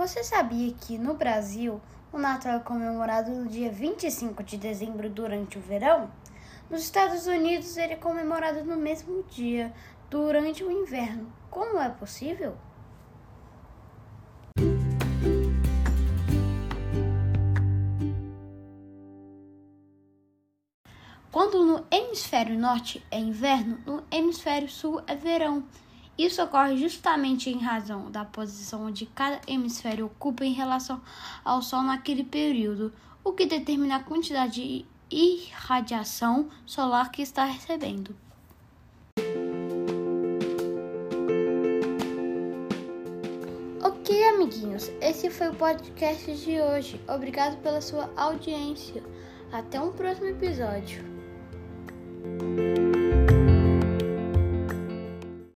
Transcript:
Você sabia que no Brasil o Natal é comemorado no dia 25 de dezembro durante o verão? Nos Estados Unidos ele é comemorado no mesmo dia durante o inverno. Como é possível? Quando no hemisfério norte é inverno, no hemisfério sul é verão. Isso ocorre justamente em razão da posição onde cada hemisfério ocupa em relação ao Sol naquele período, o que determina a quantidade de irradiação solar que está recebendo. Ok, amiguinhos, esse foi o podcast de hoje. Obrigado pela sua audiência. Até um próximo episódio.